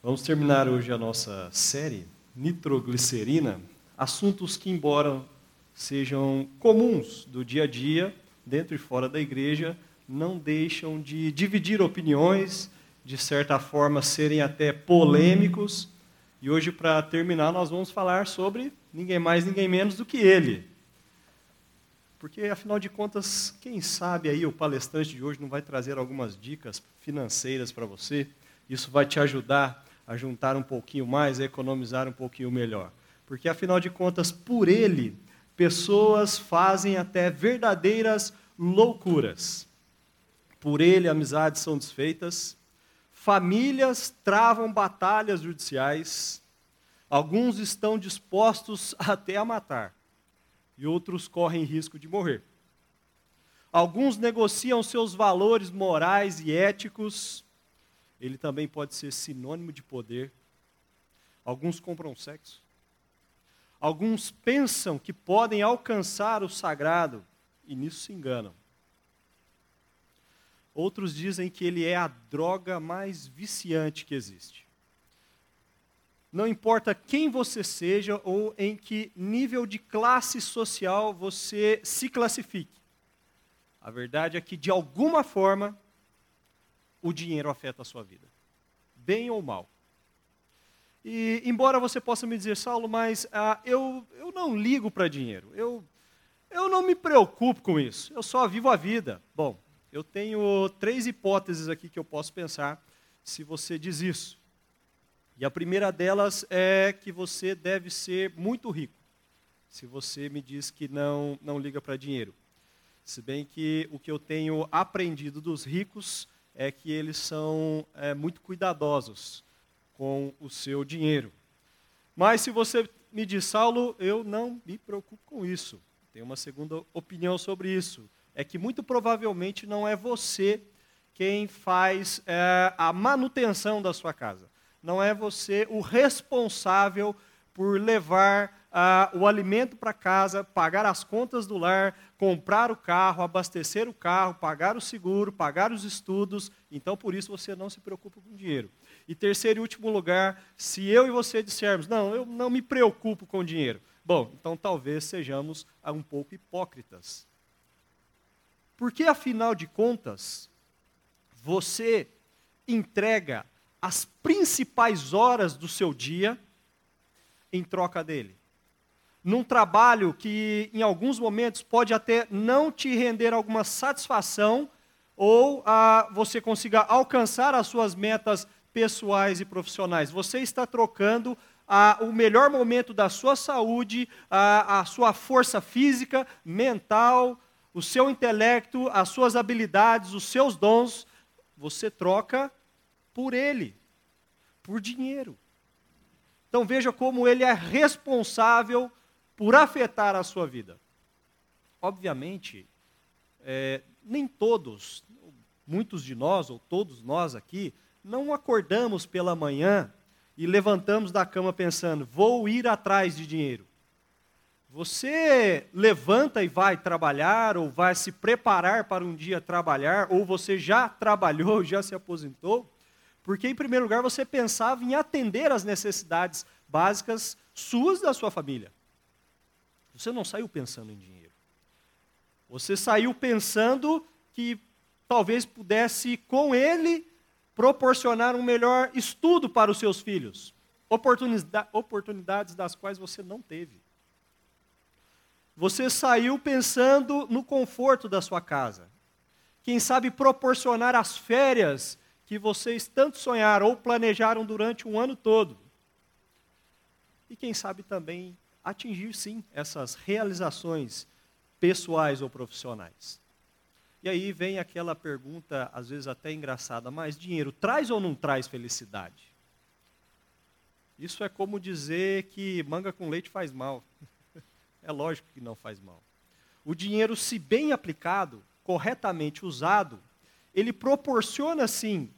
Vamos terminar hoje a nossa série Nitroglicerina, assuntos que, embora sejam comuns do dia a dia, dentro e fora da igreja, não deixam de dividir opiniões, de certa forma serem até polêmicos. E hoje, para terminar, nós vamos falar sobre ninguém mais, ninguém menos do que ele. Porque, afinal de contas, quem sabe aí o palestrante de hoje não vai trazer algumas dicas financeiras para você. Isso vai te ajudar a juntar um pouquinho mais, a economizar um pouquinho melhor. Porque, afinal de contas, por ele, pessoas fazem até verdadeiras loucuras. Por ele, amizades são desfeitas, famílias travam batalhas judiciais, alguns estão dispostos até a matar, e outros correm risco de morrer. Alguns negociam seus valores morais e éticos, ele também pode ser sinônimo de poder. Alguns compram sexo. Alguns pensam que podem alcançar o sagrado e nisso se enganam. Outros dizem que ele é a droga mais viciante que existe. Não importa quem você seja ou em que nível de classe social você se classifique. A verdade é que, de alguma forma, o dinheiro afeta a sua vida, bem ou mal. E, embora você possa me dizer, Saulo, mas ah, eu, eu não ligo para dinheiro, eu, eu não me preocupo com isso, eu só vivo a vida. Bom, eu tenho três hipóteses aqui que eu posso pensar se você diz isso. E a primeira delas é que você deve ser muito rico, se você me diz que não, não liga para dinheiro. Se bem que o que eu tenho aprendido dos ricos é que eles são é, muito cuidadosos com o seu dinheiro. Mas se você me diz, Saulo, eu não me preocupo com isso. Tenho uma segunda opinião sobre isso. É que muito provavelmente não é você quem faz é, a manutenção da sua casa. Não é você o responsável por levar ah, o alimento para casa, pagar as contas do lar, comprar o carro, abastecer o carro, pagar o seguro, pagar os estudos. Então, por isso, você não se preocupa com dinheiro. E terceiro e último lugar, se eu e você dissermos, não, eu não me preocupo com dinheiro. Bom, então talvez sejamos um pouco hipócritas. Porque, afinal de contas, você entrega as principais horas do seu dia em troca dele num trabalho que em alguns momentos pode até não te render alguma satisfação ou ah, você consiga alcançar as suas metas pessoais e profissionais. Você está trocando ah, o melhor momento da sua saúde, ah, a sua força física, mental, o seu intelecto, as suas habilidades, os seus dons, você troca por ele, por dinheiro. Então veja como ele é responsável por afetar a sua vida. Obviamente, é, nem todos, muitos de nós, ou todos nós aqui, não acordamos pela manhã e levantamos da cama pensando, vou ir atrás de dinheiro. Você levanta e vai trabalhar, ou vai se preparar para um dia trabalhar, ou você já trabalhou, já se aposentou, porque, em primeiro lugar, você pensava em atender às necessidades básicas suas da sua família. Você não saiu pensando em dinheiro. Você saiu pensando que talvez pudesse, com ele, proporcionar um melhor estudo para os seus filhos. Oportunidades das quais você não teve. Você saiu pensando no conforto da sua casa. Quem sabe proporcionar as férias que vocês tanto sonharam ou planejaram durante um ano todo. E quem sabe também atingir sim essas realizações pessoais ou profissionais. E aí vem aquela pergunta, às vezes até engraçada, mas dinheiro traz ou não traz felicidade? Isso é como dizer que manga com leite faz mal. é lógico que não faz mal. O dinheiro, se bem aplicado, corretamente usado, ele proporciona sim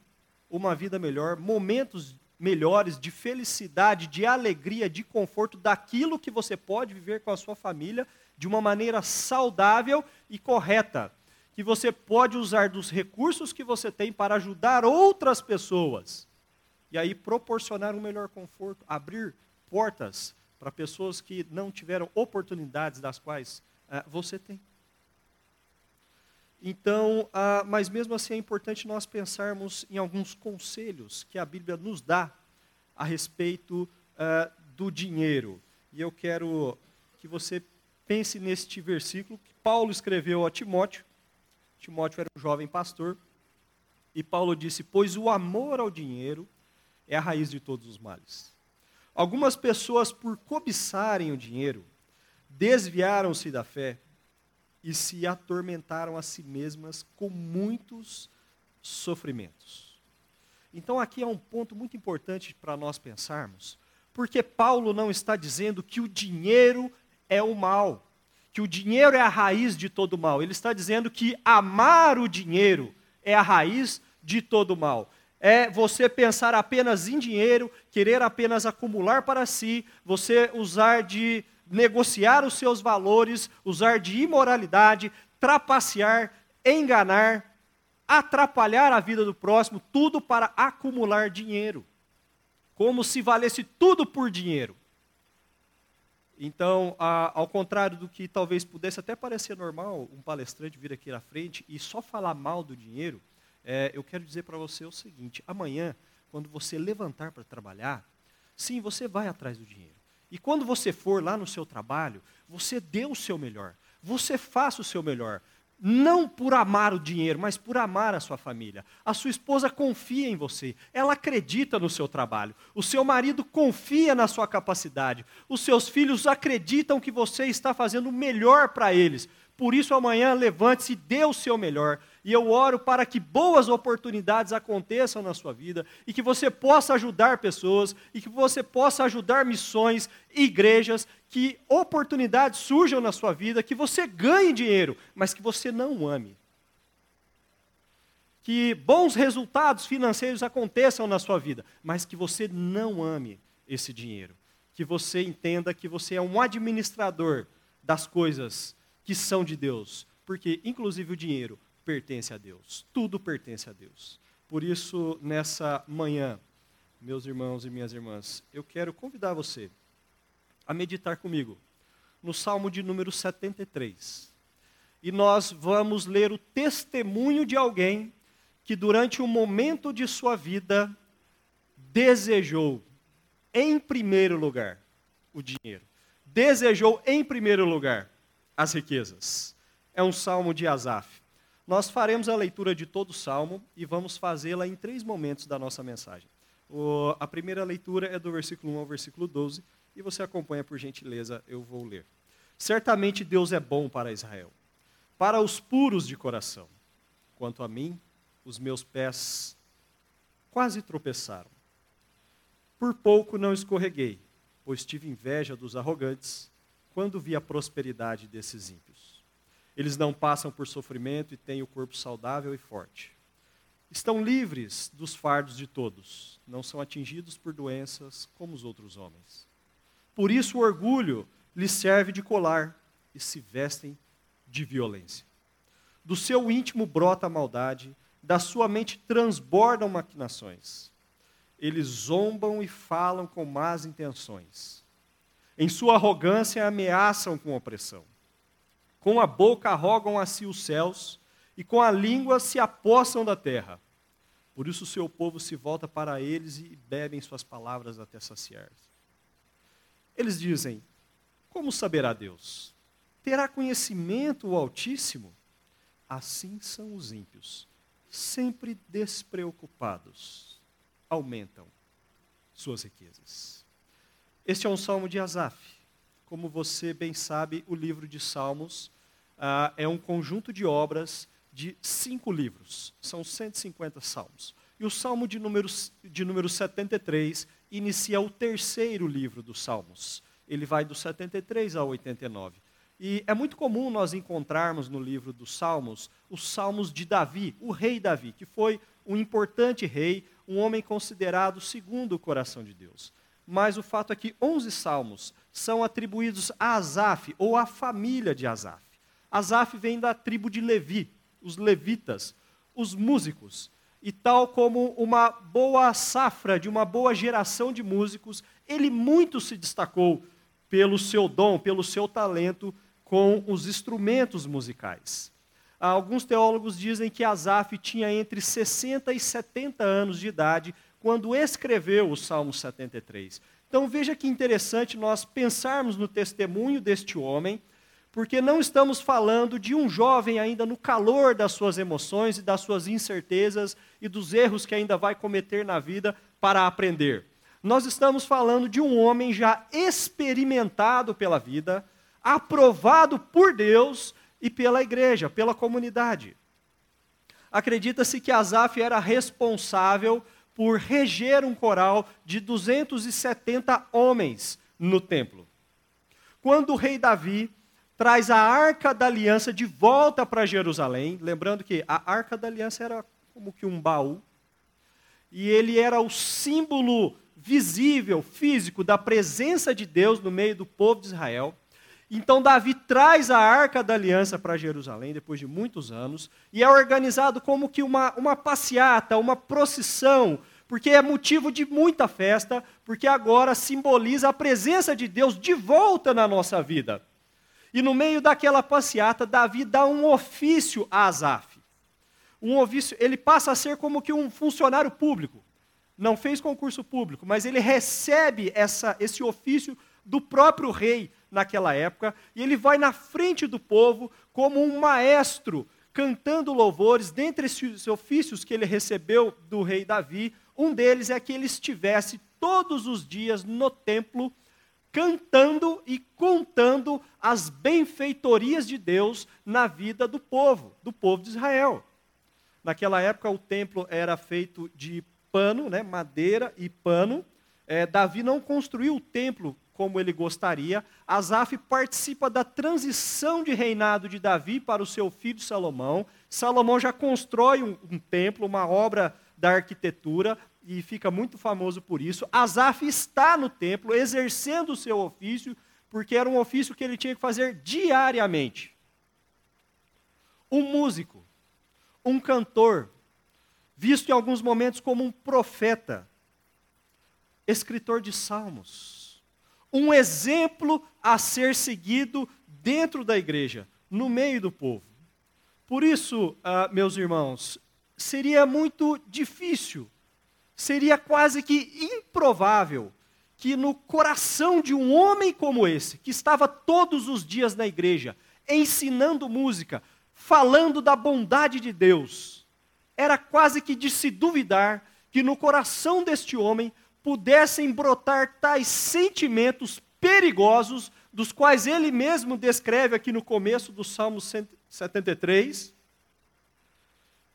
uma vida melhor, momentos melhores, de felicidade, de alegria, de conforto, daquilo que você pode viver com a sua família de uma maneira saudável e correta. Que você pode usar dos recursos que você tem para ajudar outras pessoas. e aí proporcionar um melhor conforto, abrir portas para pessoas que não tiveram oportunidades das quais uh, você tem. Então, uh, mas mesmo assim é importante nós pensarmos em alguns conselhos que a Bíblia nos dá a respeito uh, do dinheiro. E eu quero que você pense neste versículo que Paulo escreveu a Timóteo. Timóteo era um jovem pastor. E Paulo disse: Pois o amor ao dinheiro é a raiz de todos os males. Algumas pessoas, por cobiçarem o dinheiro, desviaram-se da fé e se atormentaram a si mesmas com muitos sofrimentos. Então, aqui é um ponto muito importante para nós pensarmos, porque Paulo não está dizendo que o dinheiro é o mal, que o dinheiro é a raiz de todo mal. Ele está dizendo que amar o dinheiro é a raiz de todo mal. É você pensar apenas em dinheiro, querer apenas acumular para si, você usar de negociar os seus valores, usar de imoralidade, trapacear, enganar, atrapalhar a vida do próximo, tudo para acumular dinheiro. Como se valesse tudo por dinheiro. Então, ao contrário do que talvez pudesse até parecer normal um palestrante vir aqui na frente e só falar mal do dinheiro, é, eu quero dizer para você o seguinte: amanhã, quando você levantar para trabalhar, sim, você vai atrás do dinheiro. E quando você for lá no seu trabalho, você dê o seu melhor. Você faça o seu melhor. Não por amar o dinheiro, mas por amar a sua família. A sua esposa confia em você, ela acredita no seu trabalho. O seu marido confia na sua capacidade. Os seus filhos acreditam que você está fazendo o melhor para eles. Por isso, amanhã, levante-se e dê o seu melhor. E eu oro para que boas oportunidades aconteçam na sua vida e que você possa ajudar pessoas e que você possa ajudar missões, igrejas, que oportunidades surjam na sua vida, que você ganhe dinheiro, mas que você não ame. Que bons resultados financeiros aconteçam na sua vida, mas que você não ame esse dinheiro. Que você entenda que você é um administrador das coisas que são de Deus, porque inclusive o dinheiro pertence a Deus. Tudo pertence a Deus. Por isso, nessa manhã, meus irmãos e minhas irmãs, eu quero convidar você a meditar comigo no Salmo de número 73. E nós vamos ler o testemunho de alguém que, durante um momento de sua vida, desejou, em primeiro lugar, o dinheiro. Desejou, em primeiro lugar, as riquezas. É um salmo de Asaf. Nós faremos a leitura de todo o salmo e vamos fazê-la em três momentos da nossa mensagem. O, a primeira leitura é do versículo 1 ao versículo 12 e você acompanha por gentileza, eu vou ler. Certamente Deus é bom para Israel, para os puros de coração. Quanto a mim, os meus pés quase tropeçaram. Por pouco não escorreguei, pois tive inveja dos arrogantes quando vi a prosperidade desses ímpios. Eles não passam por sofrimento e têm o corpo saudável e forte. Estão livres dos fardos de todos, não são atingidos por doenças como os outros homens. Por isso o orgulho lhes serve de colar e se vestem de violência. Do seu íntimo brota a maldade, da sua mente transbordam maquinações. Eles zombam e falam com más intenções. Em sua arrogância ameaçam com opressão. Com a boca rogam a si os céus, e com a língua se apossam da terra. Por isso o seu povo se volta para eles e bebem suas palavras até saciar. Eles dizem: Como saberá Deus? Terá conhecimento o Altíssimo? Assim são os ímpios, sempre despreocupados, aumentam suas riquezas. Este é um salmo de Asaf como você bem sabe, o livro de Salmos uh, é um conjunto de obras de cinco livros. São 150 salmos. E o Salmo de número, de número 73 inicia o terceiro livro dos Salmos. Ele vai do 73 ao 89. E é muito comum nós encontrarmos no livro dos Salmos os Salmos de Davi, o rei Davi, que foi um importante rei, um homem considerado segundo o coração de Deus. Mas o fato é que 11 salmos são atribuídos a Asaf, ou à família de Asaf. Asaf vem da tribo de Levi, os levitas, os músicos. e tal como uma boa safra de uma boa geração de músicos, ele muito se destacou pelo seu dom, pelo seu talento com os instrumentos musicais. Alguns teólogos dizem que Asaf tinha entre 60 e 70 anos de idade quando escreveu o Salmo 73. Então veja que interessante nós pensarmos no testemunho deste homem, porque não estamos falando de um jovem ainda no calor das suas emoções e das suas incertezas e dos erros que ainda vai cometer na vida para aprender. Nós estamos falando de um homem já experimentado pela vida, aprovado por Deus e pela igreja, pela comunidade. Acredita-se que Asaf era responsável por reger um coral de 270 homens no templo. Quando o rei Davi traz a arca da aliança de volta para Jerusalém, lembrando que a arca da aliança era como que um baú, e ele era o símbolo visível, físico, da presença de Deus no meio do povo de Israel. Então Davi traz a arca da aliança para Jerusalém depois de muitos anos e é organizado como que uma, uma passeata, uma procissão, porque é motivo de muita festa, porque agora simboliza a presença de Deus de volta na nossa vida. E no meio daquela passeata, Davi dá um ofício a Asaf. Um ofício, ele passa a ser como que um funcionário público. Não fez concurso público, mas ele recebe essa, esse ofício do próprio rei naquela época, e ele vai na frente do povo como um maestro, cantando louvores. Dentre esses ofícios que ele recebeu do rei Davi, um deles é que ele estivesse todos os dias no templo, cantando e contando as benfeitorias de Deus na vida do povo, do povo de Israel. Naquela época, o templo era feito de pano, né, madeira e pano. É, Davi não construiu o templo como ele gostaria. Asaf participa da transição de reinado de Davi para o seu filho Salomão. Salomão já constrói um, um templo, uma obra da arquitetura, e fica muito famoso por isso. Asaf está no templo, exercendo o seu ofício, porque era um ofício que ele tinha que fazer diariamente. Um músico, um cantor, visto em alguns momentos como um profeta, escritor de salmos um exemplo a ser seguido dentro da igreja, no meio do povo. Por isso, uh, meus irmãos, seria muito difícil, seria quase que improvável que no coração de um homem como esse, que estava todos os dias na igreja, ensinando música, falando da bondade de Deus, era quase que de se duvidar que no coração deste homem pudessem brotar tais sentimentos perigosos, dos quais ele mesmo descreve aqui no começo do Salmo 73,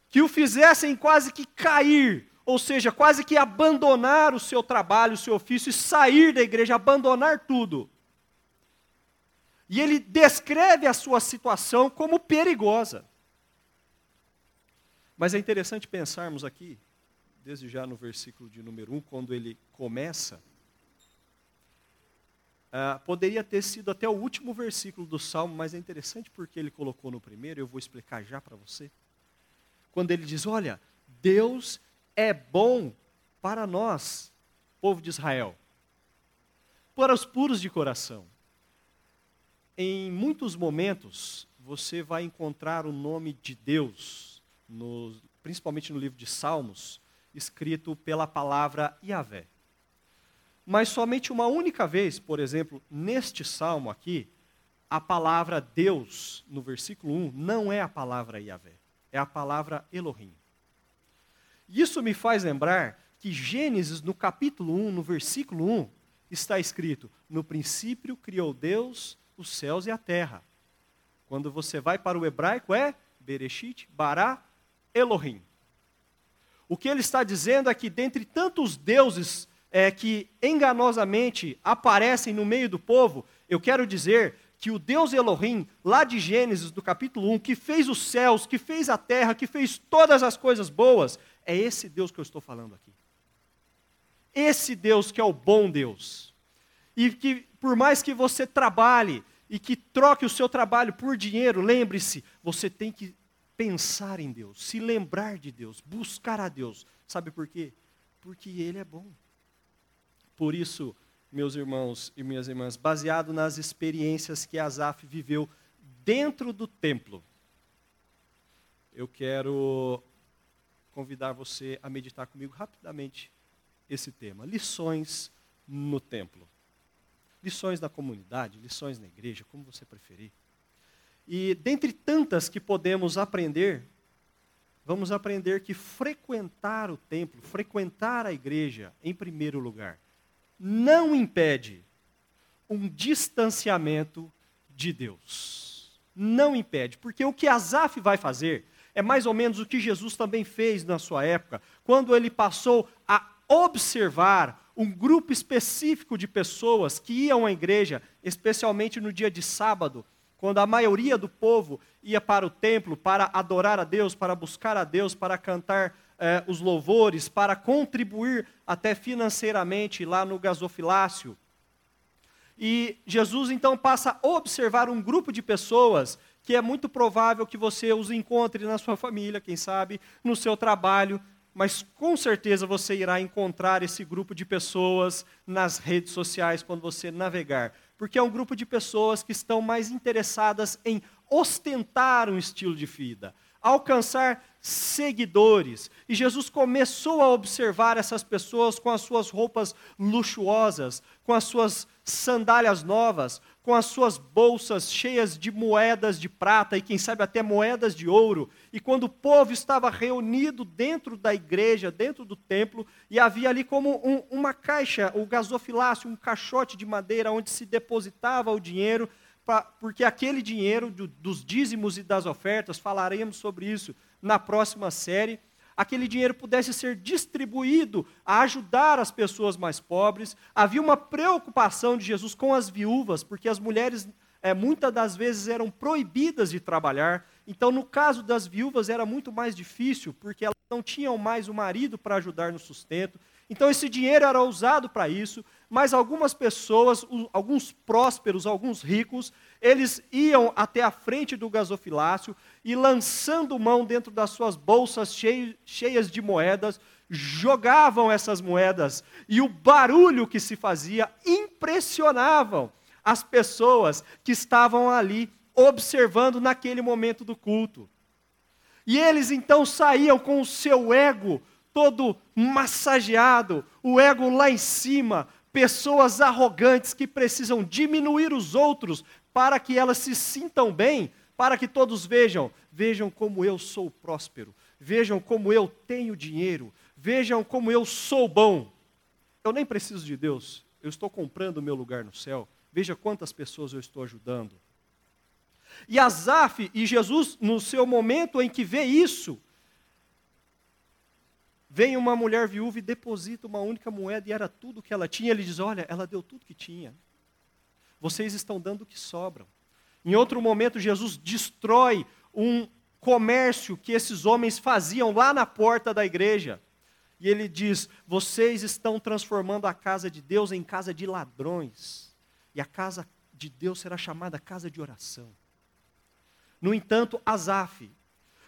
que o fizessem quase que cair, ou seja, quase que abandonar o seu trabalho, o seu ofício e sair da igreja, abandonar tudo. E ele descreve a sua situação como perigosa. Mas é interessante pensarmos aqui desde já no versículo de número 1, quando ele começa, uh, poderia ter sido até o último versículo do Salmo, mas é interessante porque ele colocou no primeiro, eu vou explicar já para você. Quando ele diz: Olha, Deus é bom para nós, povo de Israel, para os puros de coração. Em muitos momentos, você vai encontrar o nome de Deus, no, principalmente no livro de Salmos, escrito pela palavra Yahvé. Mas somente uma única vez, por exemplo, neste salmo aqui, a palavra Deus, no versículo 1, não é a palavra Yahvé, é a palavra Elohim. Isso me faz lembrar que Gênesis, no capítulo 1, no versículo 1, está escrito: No princípio criou Deus os céus e a terra. Quando você vai para o hebraico é Bereshit, Bará, Elohim. O que ele está dizendo é que, dentre tantos deuses é, que enganosamente aparecem no meio do povo, eu quero dizer que o Deus Elohim, lá de Gênesis, do capítulo 1, que fez os céus, que fez a terra, que fez todas as coisas boas, é esse Deus que eu estou falando aqui. Esse Deus que é o bom Deus. E que, por mais que você trabalhe e que troque o seu trabalho por dinheiro, lembre-se, você tem que pensar em Deus, se lembrar de Deus, buscar a Deus. Sabe por quê? Porque Ele é bom. Por isso, meus irmãos e minhas irmãs, baseado nas experiências que Asaf viveu dentro do templo, eu quero convidar você a meditar comigo rapidamente esse tema: lições no templo. Lições na comunidade, lições na igreja, como você preferir. E dentre tantas que podemos aprender, vamos aprender que frequentar o templo, frequentar a igreja, em primeiro lugar, não impede um distanciamento de Deus. Não impede, porque o que Asaf vai fazer é mais ou menos o que Jesus também fez na sua época, quando ele passou a observar um grupo específico de pessoas que iam à igreja, especialmente no dia de sábado, quando a maioria do povo ia para o templo para adorar a Deus, para buscar a Deus, para cantar eh, os louvores, para contribuir até financeiramente lá no gasofilácio. E Jesus então passa a observar um grupo de pessoas que é muito provável que você os encontre na sua família, quem sabe, no seu trabalho, mas com certeza você irá encontrar esse grupo de pessoas nas redes sociais quando você navegar porque é um grupo de pessoas que estão mais interessadas em ostentar um estilo de vida, alcançar seguidores. E Jesus começou a observar essas pessoas com as suas roupas luxuosas, com as suas sandálias novas, com as suas bolsas cheias de moedas de prata e, quem sabe, até moedas de ouro. E quando o povo estava reunido dentro da igreja, dentro do templo, e havia ali como um, uma caixa, o gasofilácio, um caixote de madeira onde se depositava o dinheiro, pra, porque aquele dinheiro do, dos dízimos e das ofertas, falaremos sobre isso na próxima série aquele dinheiro pudesse ser distribuído a ajudar as pessoas mais pobres. Havia uma preocupação de Jesus com as viúvas, porque as mulheres é, muitas das vezes eram proibidas de trabalhar. Então, no caso das viúvas, era muito mais difícil, porque elas não tinham mais o marido para ajudar no sustento. Então, esse dinheiro era usado para isso, mas algumas pessoas, alguns prósperos, alguns ricos, eles iam até a frente do gasofilácio e, lançando mão dentro das suas bolsas cheias de moedas, jogavam essas moedas. E o barulho que se fazia impressionavam as pessoas que estavam ali observando naquele momento do culto. E eles então saíam com o seu ego todo massageado, o ego lá em cima, pessoas arrogantes que precisam diminuir os outros para que elas se sintam bem, para que todos vejam, vejam como eu sou próspero, vejam como eu tenho dinheiro, vejam como eu sou bom. Eu nem preciso de Deus, eu estou comprando o meu lugar no céu. Veja quantas pessoas eu estou ajudando. E Asaf e Jesus, no seu momento em que vê isso, vem uma mulher viúva e deposita uma única moeda e era tudo que ela tinha. Ele diz: Olha, ela deu tudo que tinha. Vocês estão dando o que sobram. Em outro momento, Jesus destrói um comércio que esses homens faziam lá na porta da igreja. E ele diz: Vocês estão transformando a casa de Deus em casa de ladrões. E a casa de Deus será chamada casa de oração. No entanto, Asaf,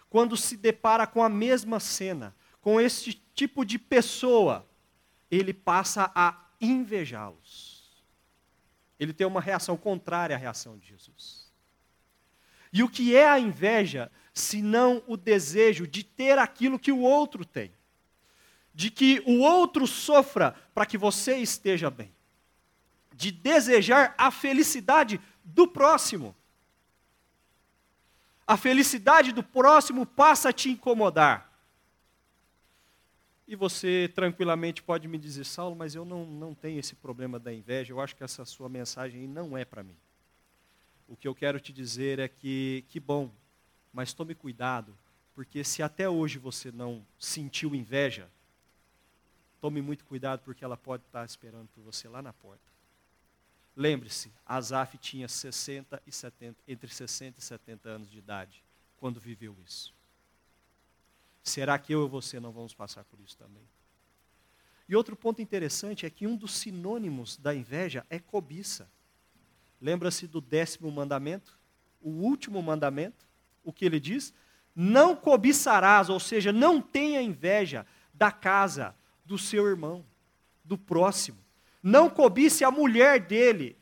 quando se depara com a mesma cena, com esse tipo de pessoa, ele passa a invejá-los. Ele tem uma reação contrária à reação de Jesus. E o que é a inveja, se não o desejo de ter aquilo que o outro tem? De que o outro sofra para que você esteja bem. De desejar a felicidade do próximo. A felicidade do próximo passa a te incomodar. E você tranquilamente pode me dizer, Saulo, mas eu não, não tenho esse problema da inveja, eu acho que essa sua mensagem não é para mim. O que eu quero te dizer é que, que bom, mas tome cuidado, porque se até hoje você não sentiu inveja, tome muito cuidado, porque ela pode estar esperando por você lá na porta. Lembre-se, Asaf tinha 60 e 70, entre 60 e 70 anos de idade quando viveu isso. Será que eu e você não vamos passar por isso também? E outro ponto interessante é que um dos sinônimos da inveja é cobiça. Lembra-se do décimo mandamento? O último mandamento? O que ele diz? Não cobiçarás, ou seja, não tenha inveja da casa do seu irmão, do próximo. Não cobice a mulher dele,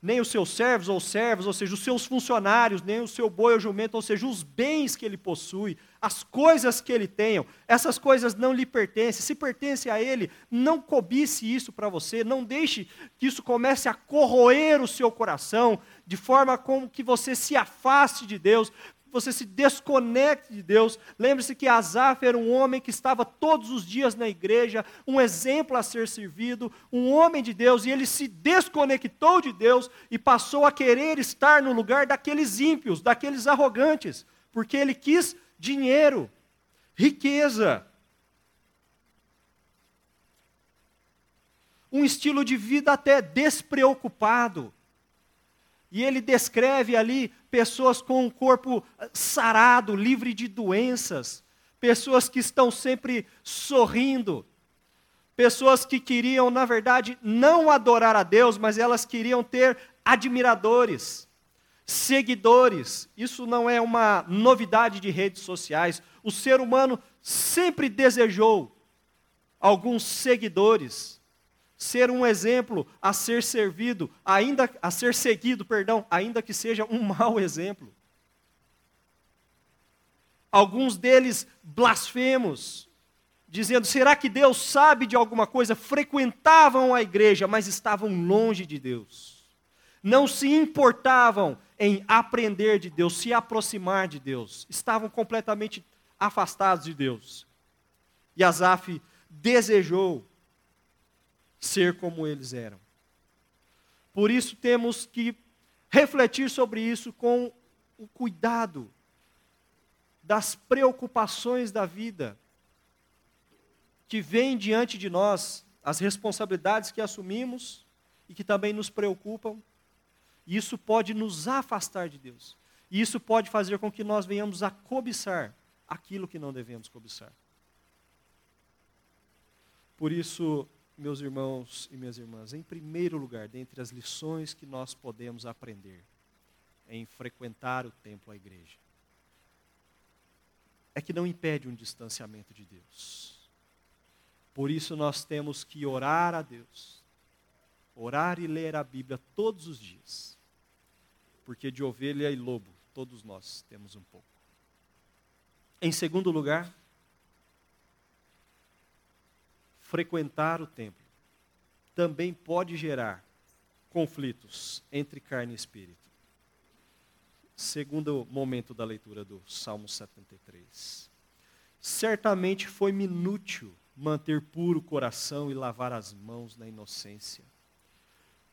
nem os seus servos ou servos, ou seja, os seus funcionários, nem o seu boi ou jumento, ou seja, os bens que ele possui, as coisas que ele tem, essas coisas não lhe pertencem. Se pertence a ele, não cobice isso para você, não deixe que isso comece a corroer o seu coração, de forma como que você se afaste de Deus, você se desconecte de Deus. Lembre-se que Asaf era um homem que estava todos os dias na igreja, um exemplo a ser servido, um homem de Deus, e ele se desconectou de Deus e passou a querer estar no lugar daqueles ímpios, daqueles arrogantes, porque ele quis dinheiro, riqueza. Um estilo de vida até despreocupado. E ele descreve ali pessoas com um corpo sarado, livre de doenças, pessoas que estão sempre sorrindo, pessoas que queriam, na verdade, não adorar a Deus, mas elas queriam ter admiradores, seguidores. Isso não é uma novidade de redes sociais. O ser humano sempre desejou alguns seguidores ser um exemplo a ser servido, ainda a ser seguido, perdão, ainda que seja um mau exemplo. Alguns deles blasfemos, dizendo: será que Deus sabe de alguma coisa? Frequentavam a igreja, mas estavam longe de Deus. Não se importavam em aprender de Deus, se aproximar de Deus. Estavam completamente afastados de Deus. E Asaf desejou ser como eles eram. Por isso temos que refletir sobre isso com o cuidado das preocupações da vida que vêm diante de nós, as responsabilidades que assumimos e que também nos preocupam. Isso pode nos afastar de Deus. E isso pode fazer com que nós venhamos a cobiçar aquilo que não devemos cobiçar. Por isso, meus irmãos e minhas irmãs, em primeiro lugar, dentre as lições que nós podemos aprender em frequentar o templo, a igreja, é que não impede um distanciamento de Deus. Por isso nós temos que orar a Deus, orar e ler a Bíblia todos os dias, porque de ovelha e lobo todos nós temos um pouco. Em segundo lugar, frequentar o templo também pode gerar conflitos entre carne e espírito. Segundo momento da leitura do Salmo 73. Certamente foi inútil manter puro o coração e lavar as mãos na inocência.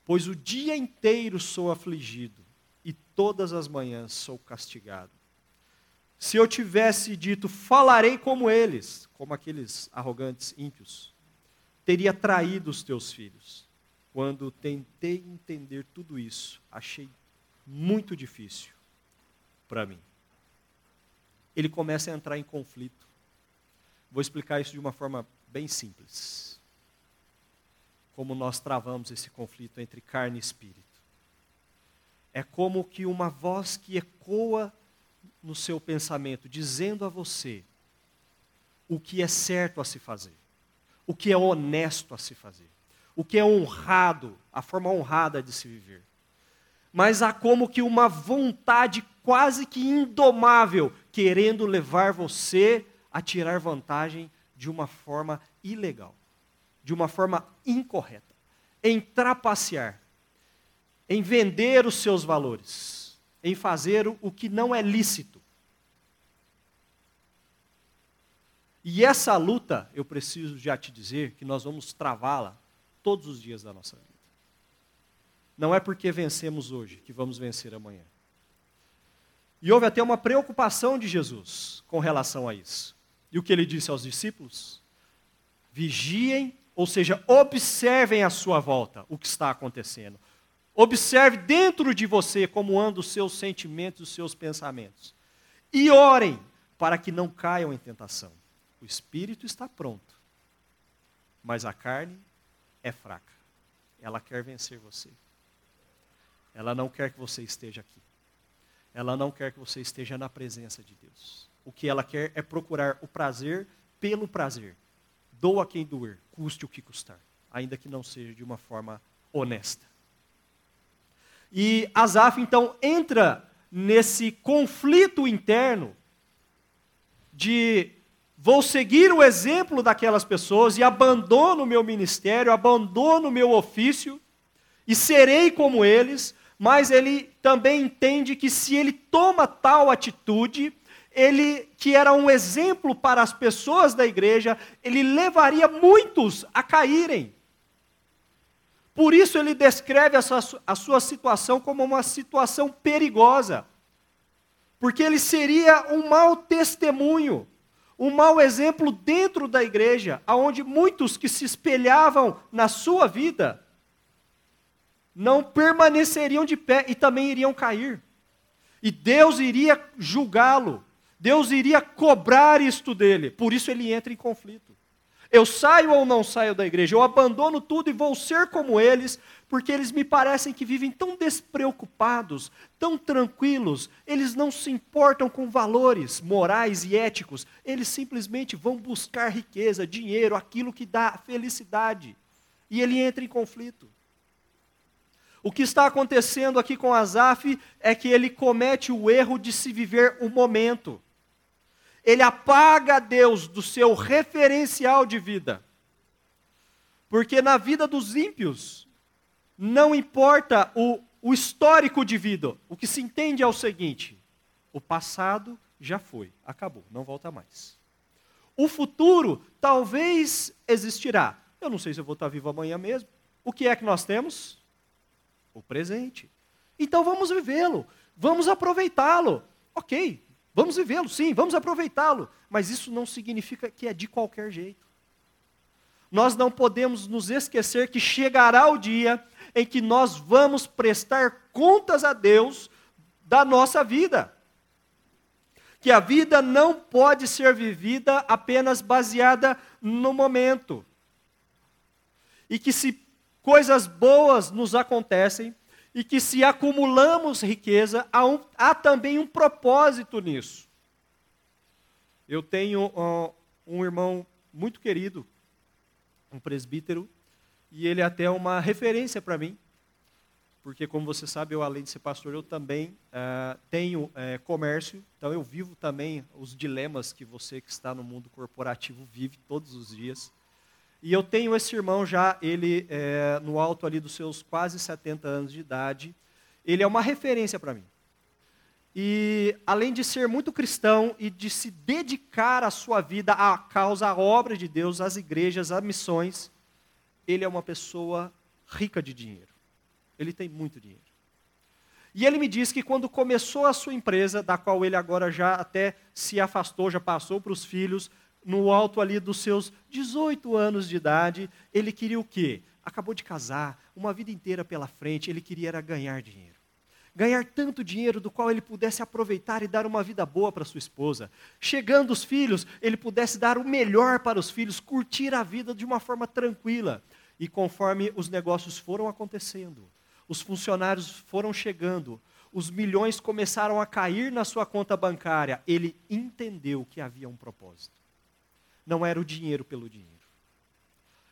Pois o dia inteiro sou afligido e todas as manhãs sou castigado. Se eu tivesse dito, falarei como eles, como aqueles arrogantes ímpios, teria traído os teus filhos. Quando tentei entender tudo isso, achei muito difícil para mim. Ele começa a entrar em conflito. Vou explicar isso de uma forma bem simples. Como nós travamos esse conflito entre carne e espírito. É como que uma voz que ecoa no seu pensamento, dizendo a você o que é certo a se fazer o que é honesto a se fazer, o que é honrado, a forma honrada de se viver. Mas há como que uma vontade quase que indomável querendo levar você a tirar vantagem de uma forma ilegal, de uma forma incorreta, em trapacear, em vender os seus valores, em fazer o que não é lícito. E essa luta, eu preciso já te dizer que nós vamos travá-la todos os dias da nossa vida. Não é porque vencemos hoje que vamos vencer amanhã. E houve até uma preocupação de Jesus com relação a isso. E o que ele disse aos discípulos? Vigiem, ou seja, observem à sua volta o que está acontecendo. Observe dentro de você como andam os seus sentimentos, os seus pensamentos. E orem para que não caiam em tentação. O espírito está pronto, mas a carne é fraca. Ela quer vencer você. Ela não quer que você esteja aqui. Ela não quer que você esteja na presença de Deus. O que ela quer é procurar o prazer pelo prazer. Doa quem doer, custe o que custar, ainda que não seja de uma forma honesta. E Asaf então entra nesse conflito interno de vou seguir o exemplo daquelas pessoas e abandono o meu ministério, abandono o meu ofício e serei como eles, mas ele também entende que se ele toma tal atitude, ele que era um exemplo para as pessoas da igreja, ele levaria muitos a caírem. Por isso ele descreve essa, a sua situação como uma situação perigosa. Porque ele seria um mau testemunho, um mau exemplo dentro da igreja, aonde muitos que se espelhavam na sua vida não permaneceriam de pé e também iriam cair. E Deus iria julgá-lo. Deus iria cobrar isto dele. Por isso ele entra em conflito. Eu saio ou não saio da igreja? Eu abandono tudo e vou ser como eles, porque eles me parecem que vivem tão despreocupados, tão tranquilos, eles não se importam com valores morais e éticos, eles simplesmente vão buscar riqueza, dinheiro, aquilo que dá felicidade. E ele entra em conflito. O que está acontecendo aqui com Asaf é que ele comete o erro de se viver o momento. Ele apaga Deus do seu referencial de vida. Porque na vida dos ímpios, não importa o, o histórico de vida, o que se entende é o seguinte: o passado já foi, acabou, não volta mais. O futuro talvez existirá. Eu não sei se eu vou estar vivo amanhã mesmo. O que é que nós temos? o presente. Então vamos vivê-lo, vamos aproveitá-lo. Ok, vamos vivê-lo, sim, vamos aproveitá-lo. Mas isso não significa que é de qualquer jeito. Nós não podemos nos esquecer que chegará o dia em que nós vamos prestar contas a Deus da nossa vida. Que a vida não pode ser vivida apenas baseada no momento. E que se coisas boas nos acontecem e que se acumulamos riqueza, há, um, há também um propósito nisso. Eu tenho uh, um irmão muito querido, um presbítero, e ele é até uma referência para mim, porque, como você sabe, eu, além de ser pastor, eu também uh, tenho uh, comércio, então eu vivo também os dilemas que você que está no mundo corporativo vive todos os dias. E eu tenho esse irmão já, ele é, no alto ali dos seus quase 70 anos de idade. Ele é uma referência para mim. E além de ser muito cristão e de se dedicar a sua vida à causa, à obra de Deus, às igrejas, às missões, ele é uma pessoa rica de dinheiro. Ele tem muito dinheiro. E ele me disse que quando começou a sua empresa, da qual ele agora já até se afastou, já passou para os filhos, no alto ali dos seus 18 anos de idade, ele queria o quê? Acabou de casar, uma vida inteira pela frente, ele queria era ganhar dinheiro. Ganhar tanto dinheiro do qual ele pudesse aproveitar e dar uma vida boa para sua esposa. Chegando os filhos, ele pudesse dar o melhor para os filhos, curtir a vida de uma forma tranquila. E conforme os negócios foram acontecendo, os funcionários foram chegando, os milhões começaram a cair na sua conta bancária, ele entendeu que havia um propósito não era o dinheiro pelo dinheiro.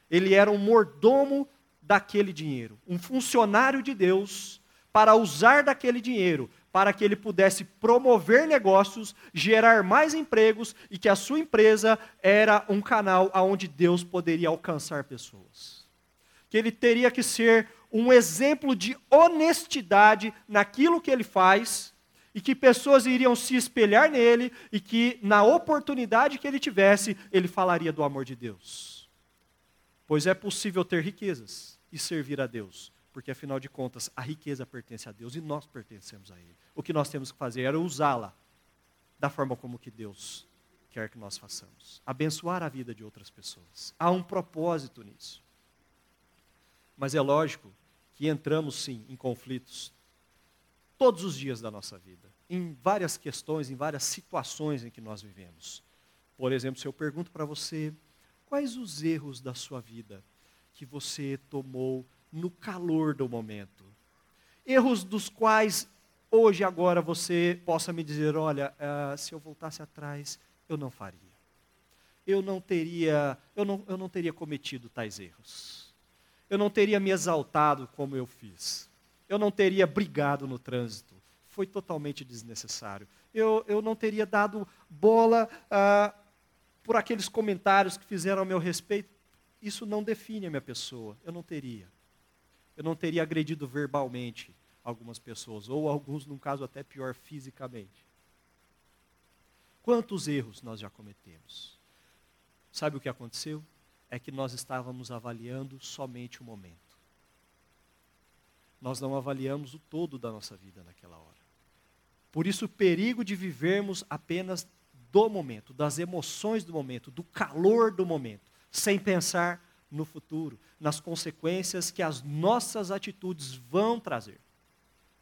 Ele era um mordomo daquele dinheiro, um funcionário de Deus para usar daquele dinheiro para que ele pudesse promover negócios, gerar mais empregos e que a sua empresa era um canal aonde Deus poderia alcançar pessoas. Que ele teria que ser um exemplo de honestidade naquilo que ele faz e que pessoas iriam se espelhar nele e que, na oportunidade que ele tivesse, ele falaria do amor de Deus. Pois é possível ter riquezas e servir a Deus, porque afinal de contas a riqueza pertence a Deus e nós pertencemos a Ele. O que nós temos que fazer é usá-la da forma como que Deus quer que nós façamos. Abençoar a vida de outras pessoas. Há um propósito nisso. Mas é lógico que entramos sim em conflitos todos os dias da nossa vida, em várias questões, em várias situações em que nós vivemos. Por exemplo, se eu pergunto para você, quais os erros da sua vida que você tomou no calor do momento? Erros dos quais hoje, agora, você possa me dizer: olha, uh, se eu voltasse atrás, eu não faria. Eu não teria, eu não, eu não teria cometido tais erros. Eu não teria me exaltado como eu fiz. Eu não teria brigado no trânsito. Foi totalmente desnecessário. Eu, eu não teria dado bola uh, por aqueles comentários que fizeram a meu respeito. Isso não define a minha pessoa. Eu não teria. Eu não teria agredido verbalmente algumas pessoas, ou alguns, num caso até pior, fisicamente. Quantos erros nós já cometemos? Sabe o que aconteceu? É que nós estávamos avaliando somente o momento. Nós não avaliamos o todo da nossa vida naquela hora. Por isso, o perigo de vivermos apenas do momento, das emoções do momento, do calor do momento, sem pensar no futuro, nas consequências que as nossas atitudes vão trazer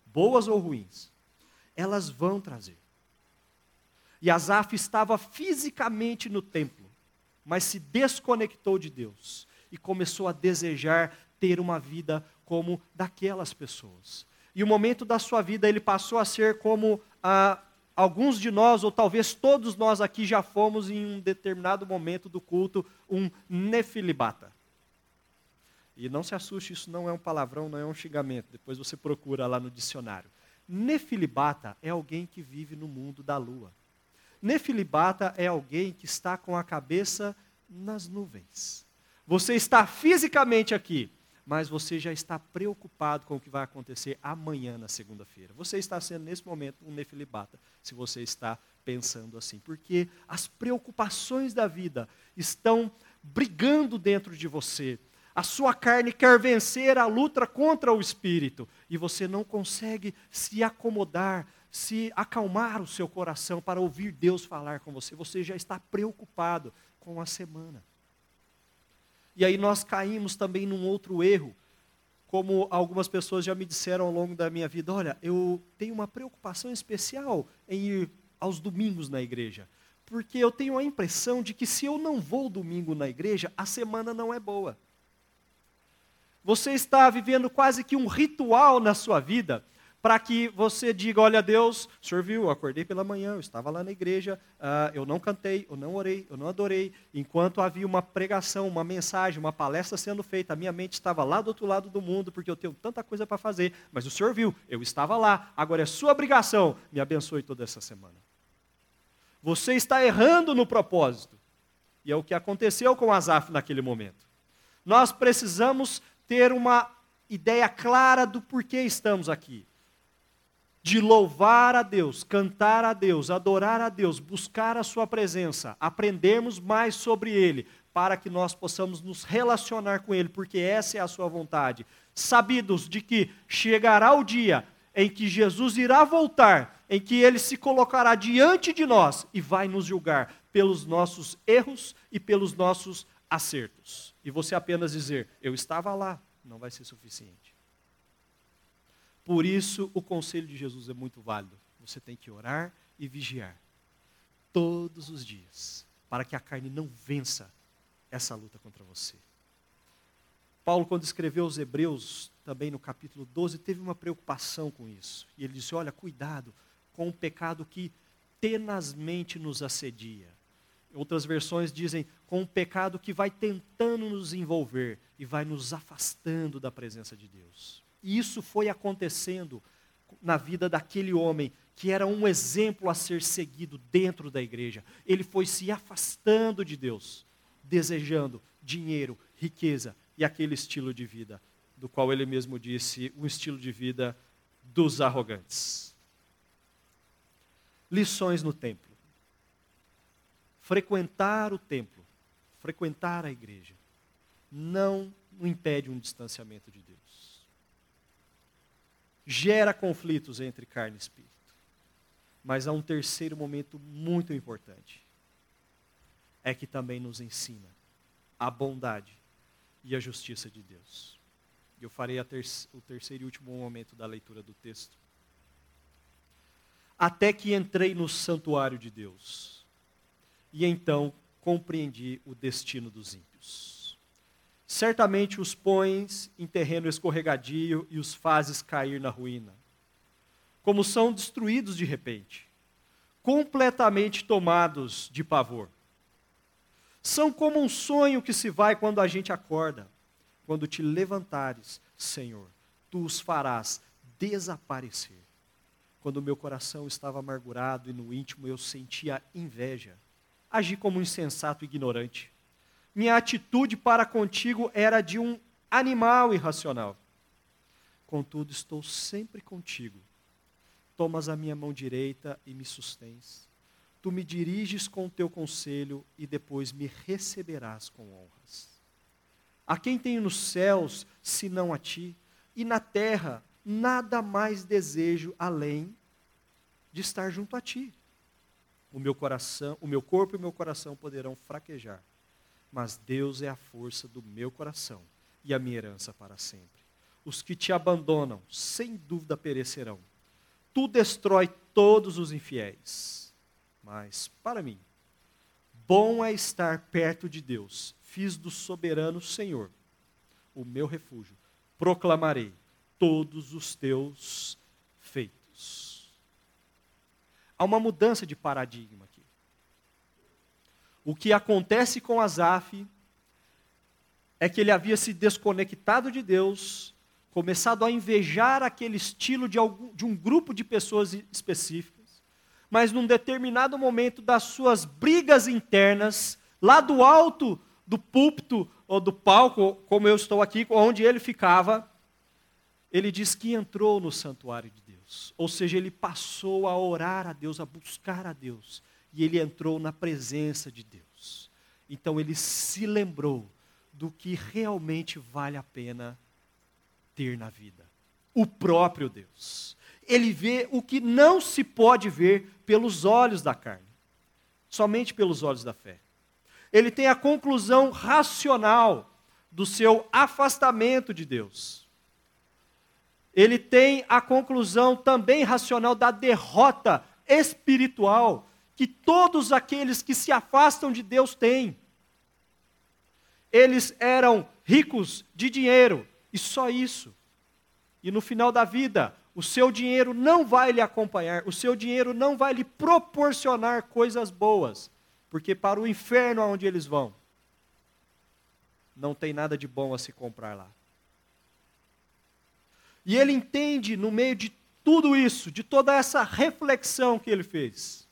boas ou ruins, elas vão trazer. E Asaf estava fisicamente no templo, mas se desconectou de Deus e começou a desejar ter uma vida como daquelas pessoas. E o momento da sua vida ele passou a ser como ah, alguns de nós, ou talvez todos nós aqui já fomos em um determinado momento do culto, um nefilibata. E não se assuste, isso não é um palavrão, não é um xingamento. Depois você procura lá no dicionário. Nefilibata é alguém que vive no mundo da lua. Nefilibata é alguém que está com a cabeça nas nuvens. Você está fisicamente aqui, mas você já está preocupado com o que vai acontecer amanhã na segunda-feira. Você está sendo nesse momento um nefilibata, se você está pensando assim, porque as preocupações da vida estão brigando dentro de você a sua carne quer vencer a luta contra o espírito e você não consegue se acomodar, se acalmar o seu coração para ouvir Deus falar com você. Você já está preocupado com a semana. E aí nós caímos também num outro erro, como algumas pessoas já me disseram ao longo da minha vida: olha, eu tenho uma preocupação especial em ir aos domingos na igreja, porque eu tenho a impressão de que se eu não vou domingo na igreja, a semana não é boa. Você está vivendo quase que um ritual na sua vida para que você diga: Olha, Deus, o senhor viu, eu acordei pela manhã, eu estava lá na igreja, uh, eu não cantei, eu não orei, eu não adorei. Enquanto havia uma pregação, uma mensagem, uma palestra sendo feita, a minha mente estava lá do outro lado do mundo, porque eu tenho tanta coisa para fazer. Mas o senhor viu, eu estava lá, agora é sua obrigação, me abençoe toda essa semana. Você está errando no propósito. E é o que aconteceu com Asaf naquele momento. Nós precisamos ter uma ideia clara do porquê estamos aqui. De louvar a Deus, cantar a Deus, adorar a Deus, buscar a Sua presença, aprendermos mais sobre Ele, para que nós possamos nos relacionar com Ele, porque essa é a Sua vontade. Sabidos de que chegará o dia em que Jesus irá voltar, em que Ele se colocará diante de nós e vai nos julgar pelos nossos erros e pelos nossos acertos. E você apenas dizer, eu estava lá, não vai ser suficiente. Por isso, o conselho de Jesus é muito válido. Você tem que orar e vigiar todos os dias, para que a carne não vença essa luta contra você. Paulo, quando escreveu os Hebreus, também no capítulo 12, teve uma preocupação com isso. E ele disse: Olha, cuidado com o pecado que tenazmente nos assedia. Outras versões dizem com um pecado que vai tentando nos envolver e vai nos afastando da presença de Deus. E isso foi acontecendo na vida daquele homem que era um exemplo a ser seguido dentro da igreja. Ele foi se afastando de Deus, desejando dinheiro, riqueza e aquele estilo de vida, do qual ele mesmo disse, um estilo de vida dos arrogantes. Lições no templo frequentar o templo, frequentar a igreja, não impede um distanciamento de Deus. Gera conflitos entre carne e espírito. Mas há um terceiro momento muito importante. É que também nos ensina a bondade e a justiça de Deus. Eu farei ter o terceiro e último momento da leitura do texto. Até que entrei no santuário de Deus e então compreendi o destino dos ímpios. Certamente os pões em terreno escorregadio e os fazes cair na ruína. como são destruídos de repente, completamente tomados de pavor. São como um sonho que se vai quando a gente acorda. Quando te levantares, Senhor, tu os farás desaparecer. Quando meu coração estava amargurado e no íntimo eu sentia inveja, agi como um insensato ignorante. Minha atitude para contigo era de um animal irracional. Contudo, estou sempre contigo. Tomas a minha mão direita e me sustens. Tu me diriges com o teu conselho e depois me receberás com honras. A quem tenho nos céus, senão a ti, e na terra nada mais desejo além de estar junto a ti. O meu coração, o meu corpo e o meu coração poderão fraquejar, mas Deus é a força do meu coração e a minha herança para sempre. Os que te abandonam, sem dúvida perecerão. Tu destrói todos os infiéis. Mas, para mim, bom é estar perto de Deus. Fiz do soberano Senhor o meu refúgio. Proclamarei todos os teus feitos. Há uma mudança de paradigma. O que acontece com Asaf é que ele havia se desconectado de Deus, começado a invejar aquele estilo de, algum, de um grupo de pessoas específicas, mas num determinado momento das suas brigas internas, lá do alto do púlpito ou do palco, como eu estou aqui, onde ele ficava, ele diz que entrou no santuário de Deus. Ou seja, ele passou a orar a Deus, a buscar a Deus. E ele entrou na presença de Deus. Então ele se lembrou do que realmente vale a pena ter na vida: o próprio Deus. Ele vê o que não se pode ver pelos olhos da carne, somente pelos olhos da fé. Ele tem a conclusão racional do seu afastamento de Deus ele tem a conclusão também racional da derrota espiritual que todos aqueles que se afastam de Deus têm. Eles eram ricos de dinheiro e só isso. E no final da vida, o seu dinheiro não vai lhe acompanhar, o seu dinheiro não vai lhe proporcionar coisas boas, porque para o inferno aonde eles vão, não tem nada de bom a se comprar lá. E ele entende, no meio de tudo isso, de toda essa reflexão que ele fez,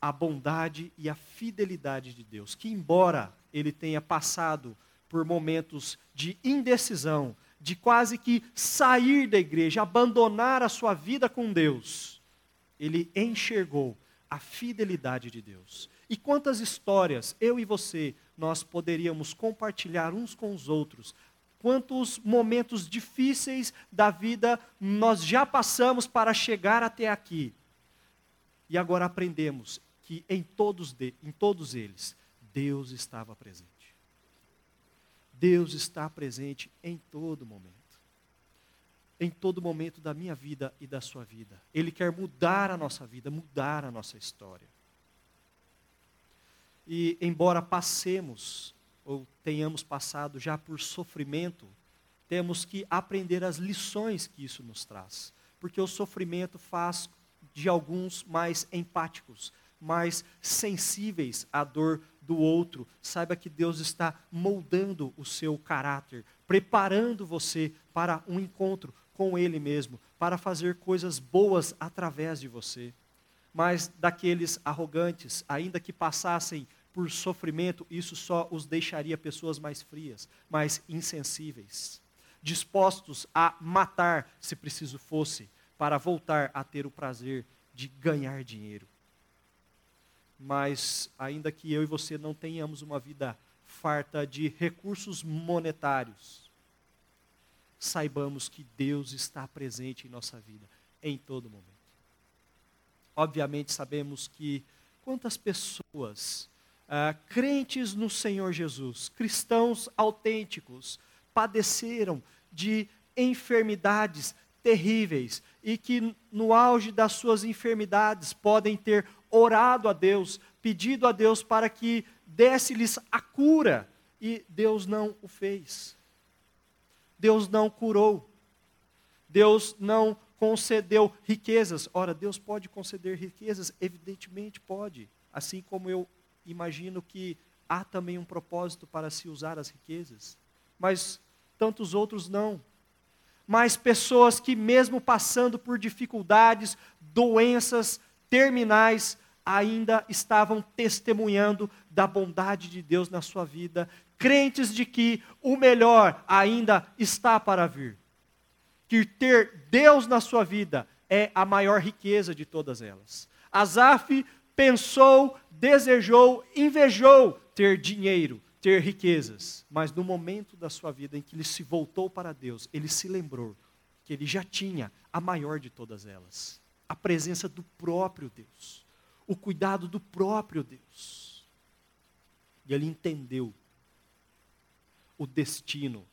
a bondade e a fidelidade de Deus, que embora ele tenha passado por momentos de indecisão, de quase que sair da igreja, abandonar a sua vida com Deus, ele enxergou a fidelidade de Deus. E quantas histórias eu e você nós poderíamos compartilhar uns com os outros quantos momentos difíceis da vida nós já passamos para chegar até aqui. E agora aprendemos que em todos, de, em todos eles, Deus estava presente. Deus está presente em todo momento. Em todo momento da minha vida e da sua vida. Ele quer mudar a nossa vida, mudar a nossa história. E embora passemos ou tenhamos passado já por sofrimento, temos que aprender as lições que isso nos traz. Porque o sofrimento faz de alguns mais empáticos, mais sensíveis à dor do outro. Saiba que Deus está moldando o seu caráter, preparando você para um encontro com Ele mesmo, para fazer coisas boas através de você. Mas daqueles arrogantes, ainda que passassem por sofrimento, isso só os deixaria pessoas mais frias, mais insensíveis, dispostos a matar, se preciso fosse, para voltar a ter o prazer de ganhar dinheiro. Mas, ainda que eu e você não tenhamos uma vida farta de recursos monetários, saibamos que Deus está presente em nossa vida em todo momento. Obviamente, sabemos que quantas pessoas uh, crentes no Senhor Jesus, cristãos autênticos, padeceram de enfermidades terríveis e que no auge das suas enfermidades podem ter orado a Deus, pedido a Deus para que desse-lhes a cura e Deus não o fez. Deus não curou. Deus não concedeu riquezas. Ora, Deus pode conceder riquezas? Evidentemente pode. Assim como eu imagino que há também um propósito para se usar as riquezas. Mas tantos outros não. Mas pessoas que, mesmo passando por dificuldades, doenças terminais, ainda estavam testemunhando da bondade de Deus na sua vida, crentes de que o melhor ainda está para vir. Que ter Deus na sua vida é a maior riqueza de todas elas. Asaf pensou, desejou, invejou ter dinheiro, ter riquezas, mas no momento da sua vida em que ele se voltou para Deus, ele se lembrou que ele já tinha a maior de todas elas, a presença do próprio Deus, o cuidado do próprio Deus. E ele entendeu o destino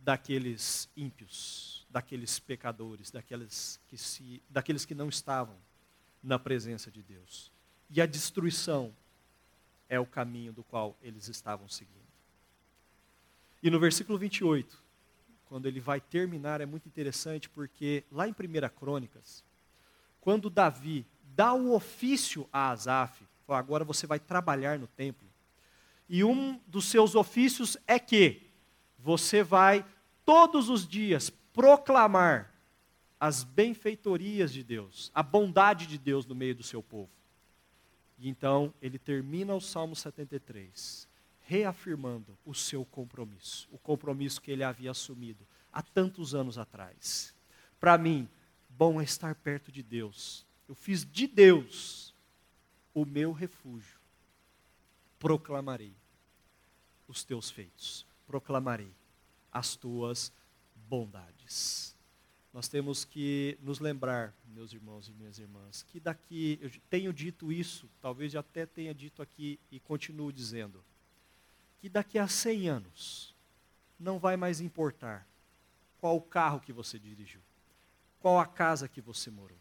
daqueles ímpios, daqueles pecadores, daqueles que, se, daqueles que não estavam na presença de Deus. E a destruição é o caminho do qual eles estavam seguindo. E no versículo 28, quando ele vai terminar, é muito interessante porque lá em 1 Crônicas, quando Davi dá o ofício a Asaf, agora você vai trabalhar no templo, e um dos seus ofícios é que você vai todos os dias proclamar as benfeitorias de Deus, a bondade de Deus no meio do seu povo. E então ele termina o Salmo 73, reafirmando o seu compromisso, o compromisso que ele havia assumido há tantos anos atrás. Para mim, bom é estar perto de Deus. Eu fiz de Deus o meu refúgio. Proclamarei os teus feitos, proclamarei as tuas bondades nós temos que nos lembrar, meus irmãos e minhas irmãs, que daqui, eu tenho dito isso, talvez até tenha dito aqui e continuo dizendo, que daqui a 100 anos não vai mais importar qual carro que você dirigiu, qual a casa que você morou,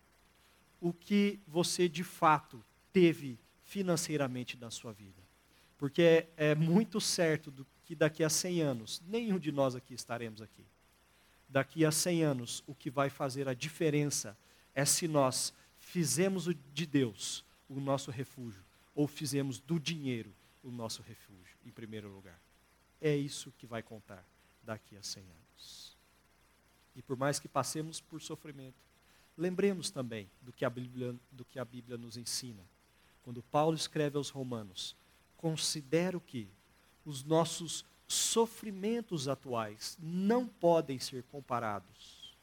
o que você de fato teve financeiramente na sua vida. Porque é, é muito certo que daqui a 100 anos, nenhum de nós aqui estaremos aqui daqui a 100 anos, o que vai fazer a diferença é se nós fizemos de Deus o nosso refúgio ou fizemos do dinheiro o nosso refúgio, em primeiro lugar. É isso que vai contar daqui a 100 anos. E por mais que passemos por sofrimento, lembremos também do que a Bíblia, do que a Bíblia nos ensina. Quando Paulo escreve aos Romanos, considero que os nossos sofrimentos atuais não podem ser comparados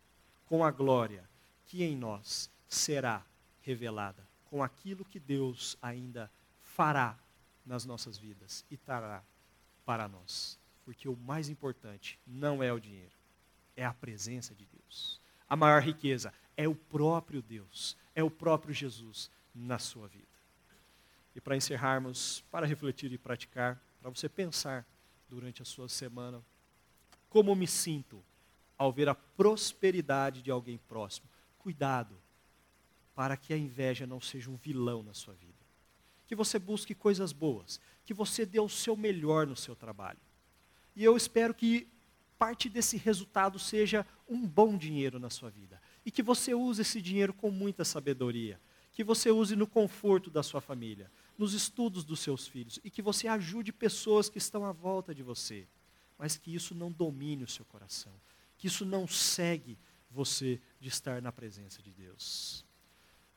com a glória que em nós será revelada, com aquilo que Deus ainda fará nas nossas vidas e trará para nós. Porque o mais importante não é o dinheiro, é a presença de Deus. A maior riqueza é o próprio Deus, é o próprio Jesus na sua vida. E para encerrarmos, para refletir e praticar, para você pensar durante a sua semana. Como me sinto ao ver a prosperidade de alguém próximo? Cuidado, para que a inveja não seja um vilão na sua vida. Que você busque coisas boas, que você dê o seu melhor no seu trabalho. E eu espero que parte desse resultado seja um bom dinheiro na sua vida. E que você use esse dinheiro com muita sabedoria. Que você use no conforto da sua família nos estudos dos seus filhos e que você ajude pessoas que estão à volta de você, mas que isso não domine o seu coração, que isso não segue você de estar na presença de Deus.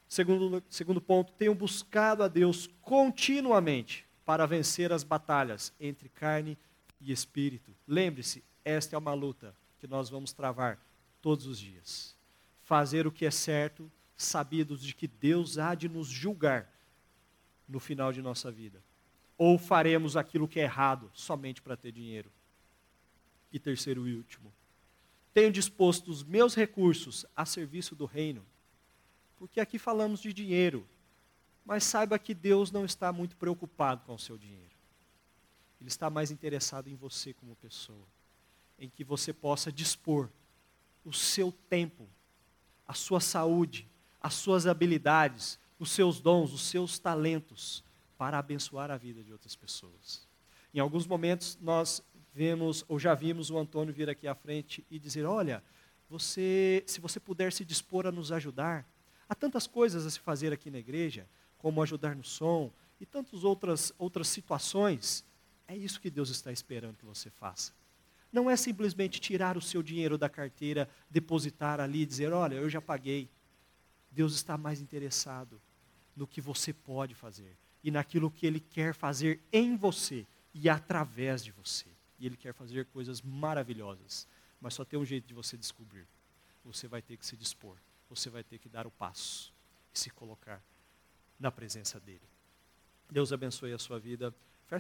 Segundo, segundo ponto, tenham buscado a Deus continuamente para vencer as batalhas entre carne e espírito. Lembre-se, esta é uma luta que nós vamos travar todos os dias. Fazer o que é certo, sabidos de que Deus há de nos julgar no final de nossa vida? Ou faremos aquilo que é errado somente para ter dinheiro? E terceiro e último, tenho disposto os meus recursos a serviço do reino, porque aqui falamos de dinheiro, mas saiba que Deus não está muito preocupado com o seu dinheiro. Ele está mais interessado em você como pessoa, em que você possa dispor o seu tempo, a sua saúde, as suas habilidades, os seus dons, os seus talentos para abençoar a vida de outras pessoas. Em alguns momentos nós vemos ou já vimos o Antônio vir aqui à frente e dizer: "Olha, você, se você puder se dispor a nos ajudar, há tantas coisas a se fazer aqui na igreja, como ajudar no som e tantas outras, outras situações. É isso que Deus está esperando que você faça. Não é simplesmente tirar o seu dinheiro da carteira, depositar ali e dizer: Olha, eu já paguei. Deus está mais interessado no que você pode fazer e naquilo que Ele quer fazer em você e através de você. E Ele quer fazer coisas maravilhosas. Mas só tem um jeito de você descobrir. Você vai ter que se dispor. Você vai ter que dar o passo e se colocar na presença dEle. Deus abençoe a sua vida.